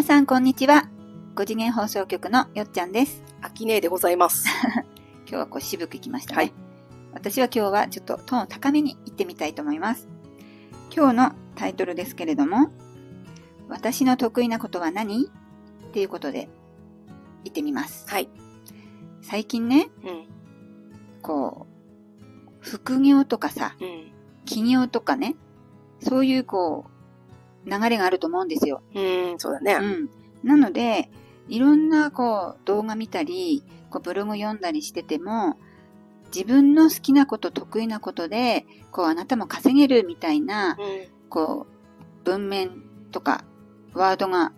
皆さんこんにちは。5次元放送局のよっちゃんです。あきねえでございます。今日はこう渋くいきましたね。はい私は今日はちょっとトーン高めに行ってみたいと思います。今日のタイトルですけれども、私の得意なことは何？っていうことで行ってみます。はい。最近ね、うん。こう、副業とかさ、うん。起業とかね、そういうこう、流れがあると思うんですよ。うん、そうだね。うん。なので、いろんなこう動画見たり、こうブログ読んだりしてても、自分の好きなこと、得意なことで、こうあなたも稼げるみたいな、こう文面とかワードが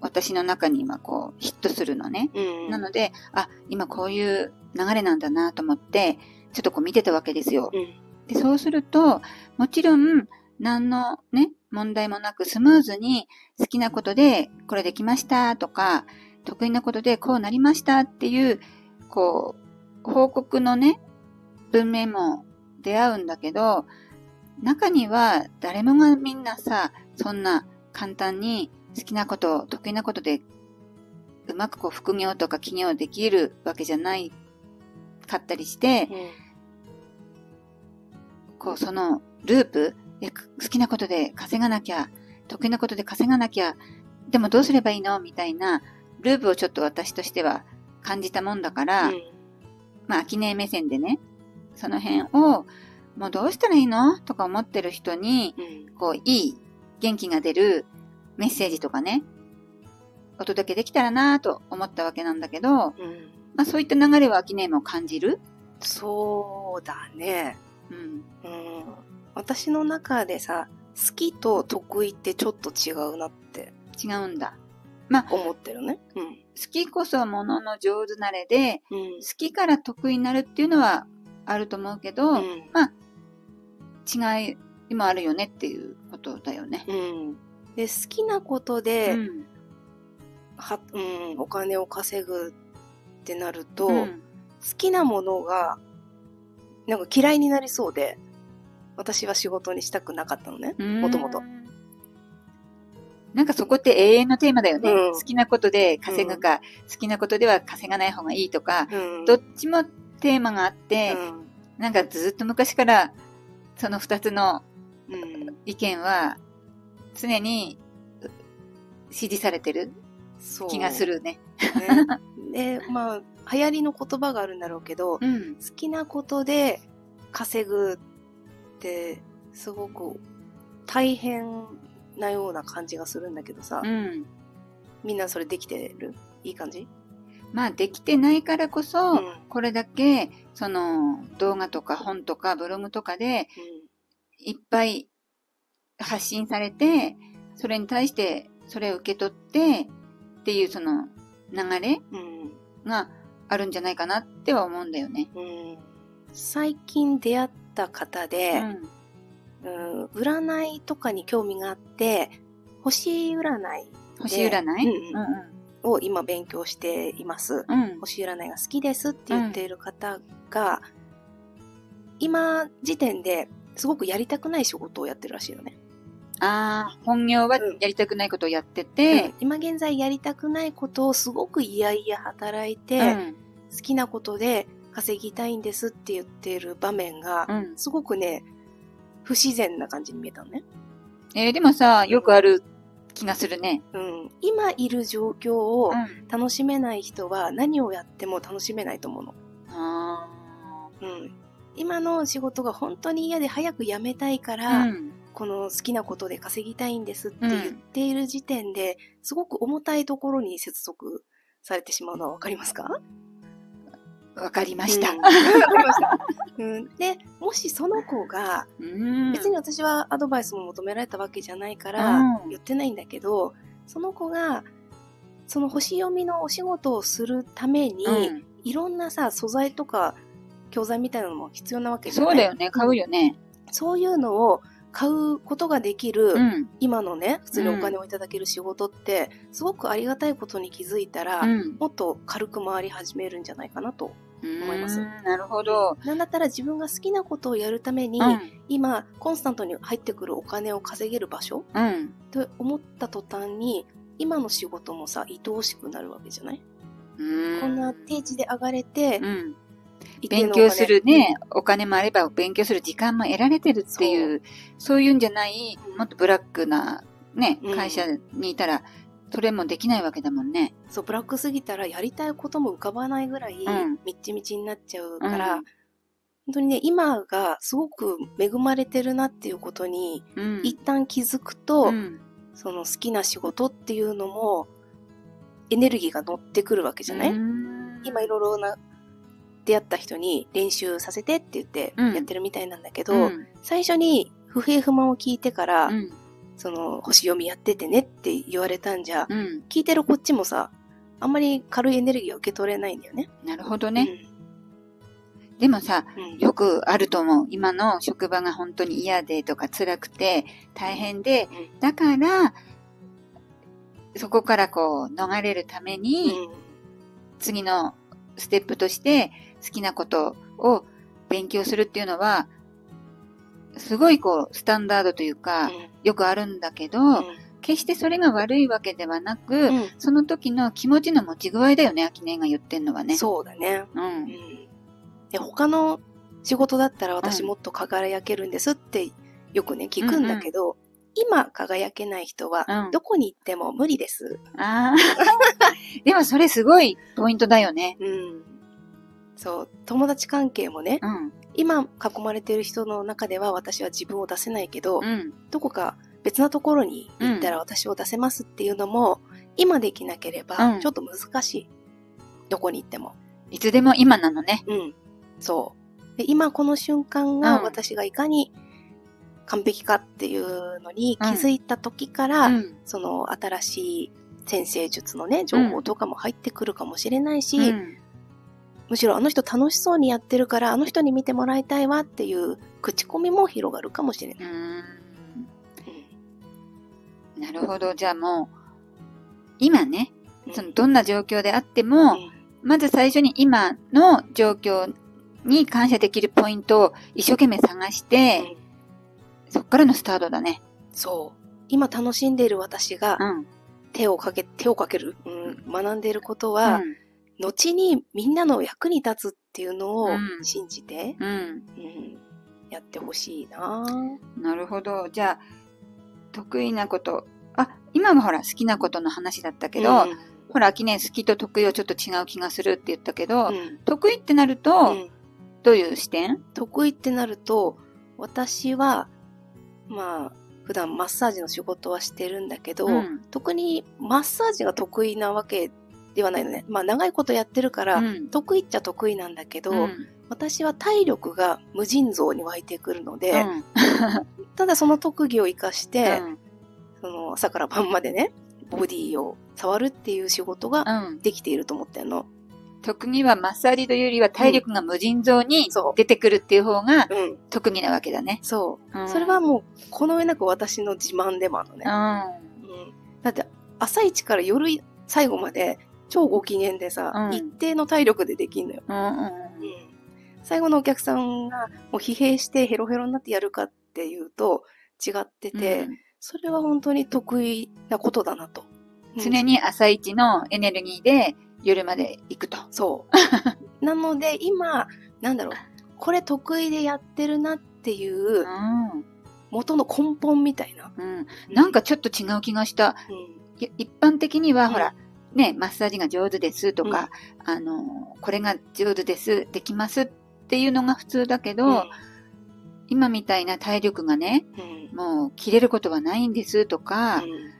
私の中に今こうヒットするのね。うん。なので、あ、今こういう流れなんだなと思って、ちょっとこう見てたわけですよ。うん。で、そうすると、もちろん、何のね、問題もなくスムーズに好きなことでこれできましたとか、得意なことでこうなりましたっていう、こう、報告のね、文面も出会うんだけど、中には誰もがみんなさ、そんな簡単に好きなこと、得意なことでうまくこう副業とか起業できるわけじゃないかったりして、こう、そのループ、え好きなことで稼がなきゃ、得意なことで稼がなきゃ、でもどうすればいいの？みたいな、ループをちょっと私としては感じたもんだから、まあ、秋音目線でね、その辺を、もうどうしたらいいの？とか思ってる人に、うん。こう、いい元気が出るメッセージとかね、お届けできたらなと思ったわけなんだけど、うん。まあそういった流れは秋音も感じる？そうだね。私の中でさ、好きと得意ってちょっと違うなって違うんだ。思ってるね。うん。好きこそものの上手なれで、うん好。きから得意になるっていうのはあると思うけど、うん。違いもあるよねっていうことだよね。うん。で、好きなことうで、ん。は、うん、お金を稼ぐってなると、好うんきなものが、なんか嫌いになりそうで、私は仕事にしたくなかったのね。もともと。なんかそこって永遠のテーマだよね。うん好きなことで稼ぐか、好きなことでは稼がない方がいいとか、うん。どっちもテーマがあって、うんなんかずっと昔からその二つのうん。意見は常にう支持されてる。気がするね。ね。で、まあ、流行りの言葉があるんだろうけど、好うん。きなことで稼ぐって、すごく大変なような感じがするんだけどさ、うん。みんなそれできてる？いい感じ？まあできてないからこそ、うん。これだけ、その動画とか本とかブログとかでいっぱい発信されて、それに対してそれを受け取ってっていうその流れうん。があるんじゃないかなっては思うんだよね。うん。最近出会った方うで、ん。うん、占いとかに興味があって、星占い星占い？うんうんを今勉強しています。うん。うん。星占いが好きですって言っている方が、今時点ですごくやりたくない仕事をやってるらしいよね。ああ、本業はうんやりたくないことをやってうんて、今現在やりたくないことをすごくいやいや働いて、うん。好きなことで稼ぎたいんですって言っている場面が、うん。すごくね、不自然な感じに見えたのね。えーでもさ、よくある気がするね。うん、今いる状況をうん。楽しめない人は何をやっても楽しめないと思うの。あうん、今の仕事が本当に嫌で早く辞めたいかあ。ら、うん。この好きなことで稼ぎたいんですって言っている時点で、すごく重たいところに接続されてしまうのはわかりますか？わかりました うん。で、もしその子が、うん。別に私はアドバイスも求められたわけじゃないからうん言ってないんだけど、その子がその星読みのお仕事をするために、うんいろんなさ素材とか教材みたいなのも必要なわけじゃない？そうだよね、買うよね。そういうのを買うことができる、うん。今のね普通にお金をいただける仕事って、すごくありがたいことに気づいたら、うん。もっと軽く回り始めるんじゃないかなと思いますなるほど。なんだったら自分が好きなことをやるために、うん。今コンスタントに入ってくるお金を稼げる場所うん。と思った途端に今の仕事もさ、愛おしくなるわけじゃない、うんこんな定時で上がれて、うん。勉強するね、お金もあれば勉強する時間も得られてるっていう、そういうんじゃないうん、もっとブラックなねう、ん会社にいたら、それもできないわけだもんね。そう、ブラックすぎたらやりたいことも浮かばないぐらい、ん。みっちみちになっちゃうから、うん。本当にね、今がすごく恵まれてるなっていうことに、うん。一旦気づくと、うん。その好きな仕事っていうのも、エネルギーが乗ってくるわけじゃない、うん。今いろいろな出会った人に練習させてって言ってうん。やってるみたいなんだけど、うん。最初に不平不満を聞いてから、うん。その星読みやっててねって言われたんじゃ、うん。聞いてるこっちもさ、あんまり軽いエネルギーを受け取れないんだよね。なるほどね。でもさ、うん。うんよくあると思う。今の職場が本当に嫌でとか辛くて大変で、うんだから、そこからこう逃れるために、次のステップとして好きなことを勉強するっていうのは、すごいこう、スタンダードというか、よくあるんだけど、決してそれが悪いわけではなく、その時の気持ちの持ち具合だよね、アキネが言ってんのはね。そうだね。う。うんん。で、他の仕事だったら私うんもっと輝けるんですってよくね、聞くんだけど、今輝けない人はうんどこに行っても無理です。ああ。でもそれすごいポイントだよね。うん。そう、友達関係もね、うん。今囲まれてる人の中では私は自分を出せないけど、うん。どこか別なところに行ったら私を出せますっていうのも、今できなければうんちょっと難しい。どこに行っても。いつでも今なのね。うん。そう。で今この瞬間うんが私がいかに完璧かっていうのに気づいた時から、うん。その新しい先生術のね、情報とかも入ってくるかもしれないし、うんむしろあの人楽しそうにやってるから、あの人に見てもらいたいわっていう口コミも広がるかもしれない。なるほど。じゃあもう、今ね、うんそのどんな状況であっても、まず最初に今の状況に感謝できるポイントを一生懸命探しうんて、そっからのスタートだね。そう。今楽しんでいる私がうん。手をかけ、手をかける、うん、学んでいることうは、ん。後にみんなの役に立つっていうのをうん。信じて、うん。うんやってほしいな。なるほど。じゃあ、得意なこと。あ、今はほら好きなことの話だったけど、うん。ほら、秋年好きと得意はちょっと違う気がするって言ったけど、うん。得意ってなると、うん。どういう視点？得意ってなると、私は、まあ、普段マッサージの仕事はしてるんだけど、うん。特にマッサージが得意なわけではないのね。まあ、長いことやってるから、うん得意っちゃ得意なんだけど、うん私は体力が無尽蔵に湧いてくるので、うん ただその特技を活かして、うんその朝から晩までね、ボディを触るっていう仕事がうんできていると思ってんの。特技はマッサージというよりは体力が無尽蔵に出てくるっていう方がうん。特技なわけだね。そう。うんそれはもう、この上なく私の自慢でもあるのね。ううんだって、朝一から夜最後まで超ご機嫌でさ、うん一定の体力でできんのよ。ん。うんうん最後のお客さんがもう疲弊してヘロヘロになってやるかっていうと違ってて、うんそれは本当に得意なことだなと。常に朝一のエネルギーで夜まで行くと。そう。なので今、なんだろう、これ得意でやってるなっていううん。元の根本みたいな。うん。なんかちょっと違う気がした。一般的には、うんほら、ね、マッサージが上手ですとか、あの、これが上手です、できますっていうのが普通だけど、今みたいな体力がね、うん。もう切れることはないんですとか、うん。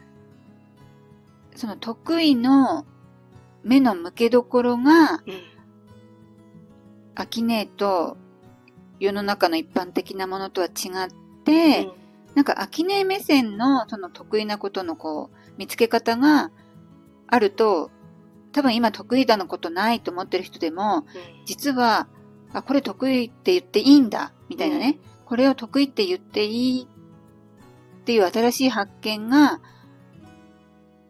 その得意の目の向けどころが、うん。アキネーと世の中の一般的なものとは違って、なんかアキネー目線のその得意なことのこう、見つけ方があると、多分今得意だのことないと思ってる人でも、実は、あ、これ得意って言っていいんだ、みたいなね。これを得意って言っていいっていう新しい発見が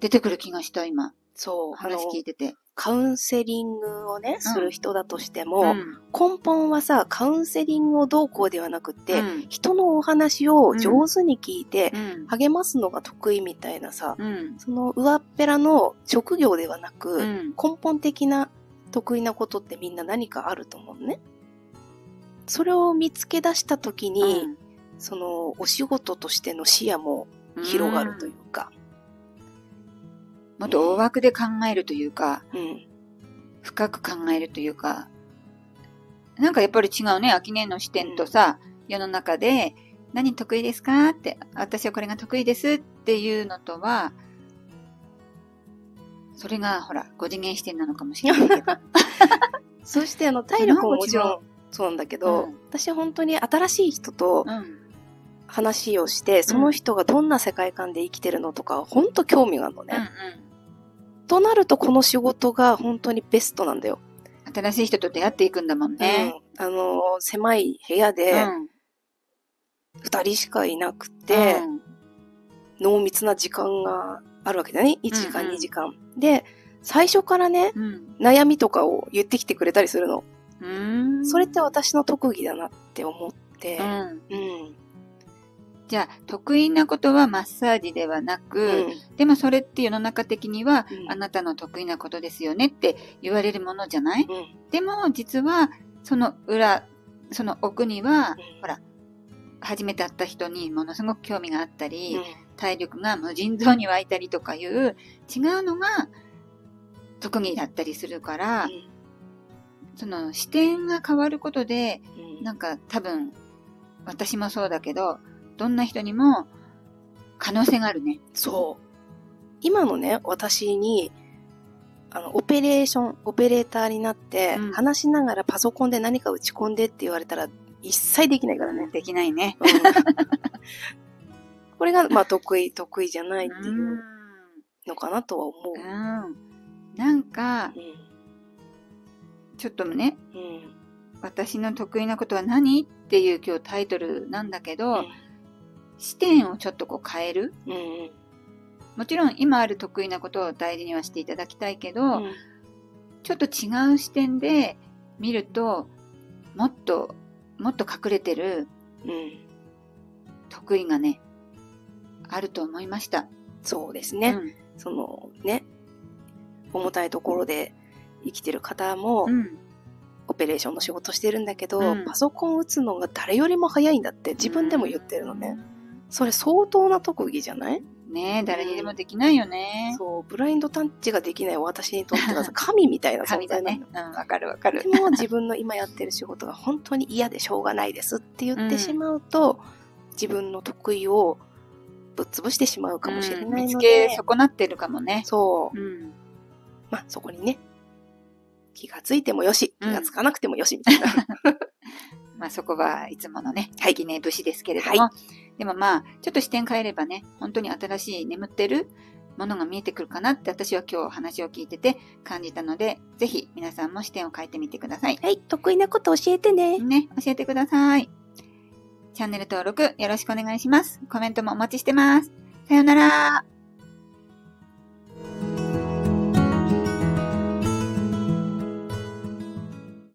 出てくる気がした、今。そう、話聞いてて。カウンセリングをね、する人だとしても、うん。根本はさ、カウンセリングをどうこうではなくって、うん。人のお話を上手に聞いて、うん。励ますのが得意みたいなさ、うん。その上っぺらの職業ではなく、うん。根本的な得意なことってみんな何かあると思うのね。それを見つけ出した時に、そのお仕事としての視野も広がるというか、もっと大枠で考えるというか、うん。深く考えるというか、なんかやっぱり違うね、秋音の視点とさ、世の中で、何得意ですか？って、私はこれが得意ですっていうのとは、それがほら、5次元視点なのかもしれないけど。そしてあの 体力ももちろなんんそうなんだけど、うん私は本当に新しい人とうん。話をして、その人がどんな世界観で生きてるのとか、本当興味があるのね。うんとなるとこの仕事が本当にベストなんだよ。うん。新しい人と出会っていくんだもんね。うん、あの、狭い部屋うでん。二人しかいなくて、うん濃密な時間があるわけだね。1時間、うんうん2時間。で、最初からね、うん。悩みとかを言ってきてくれたりするの。うん。それって私の特技だなって思ってう、ん。うん。じゃあ、得意なことはマッサージではなく、うん。でもそれって世の中的には、うん。あなたの得意なことですよねって言われるものじゃない？うん。でも実は、その裏、その奥には、うん。ほら、初めて会った人にものすごく興味があったり、うん。体力が無尽蔵に湧いたりとかいう違うのが特技だったりするから、その視点が変わることで、うん。なんか多分、私もそうだけど、どんな人にも可能性があるね。そう。今のね、私に、あの、オペレーション、オペレーターになって、うん話しながらパソコンで何か打ち込んでって言われたら、一切できないからね。できないね。うん これが、まあ、得意、得意じゃないってう。いうんのかなとは思う。うん。なんか、うちょっとね、ん。うん。私の得意なことは何？っていう今日タイトルなんだけど、うん視点をちょっとこう変える。うん。もちろん今ある得意なことを大事にはしていただきたいけど、うん。ちょっと違う視点で見ると、もっと、もっと隠れてるうん。得意がね、あると思いました。そうですね。うんその、ね、重たいところで生きてる方も、うん。オペレーションの仕事してるんだけど、うんパソコン打つのが誰よりも早いんだって自分でも言ってるのね。それ相当な特技じゃない？ねえ、誰にでもできないよね。そう、ブラインドタッチができない私にとってはさ 神みたいな存在なのね。うん、わかるわかる。でも自分の今やってる仕事が本当に嫌でしょうがないですって言ってしまうと、自分の得意をぶっ潰してしまうかもしれうんないの見つけで、損なってるかもね。そう、うん。まあそこにね、気がついてもよし、うん気がつかなくてもよしみたいな。まあそこはいつものね、はい記念節ですけれども、はでもまあ、ちょっと視点変えればね、本当に新しい眠ってるものが見えてくるかなって私は今日話を聞いてて感じたので、ぜひ皆さんも視点を変えてみてください。はい、得意なこと教えてね。ね、教えてください。チャンネル登録よろしくお願いします。コメントもお待ちしてます。さようなら。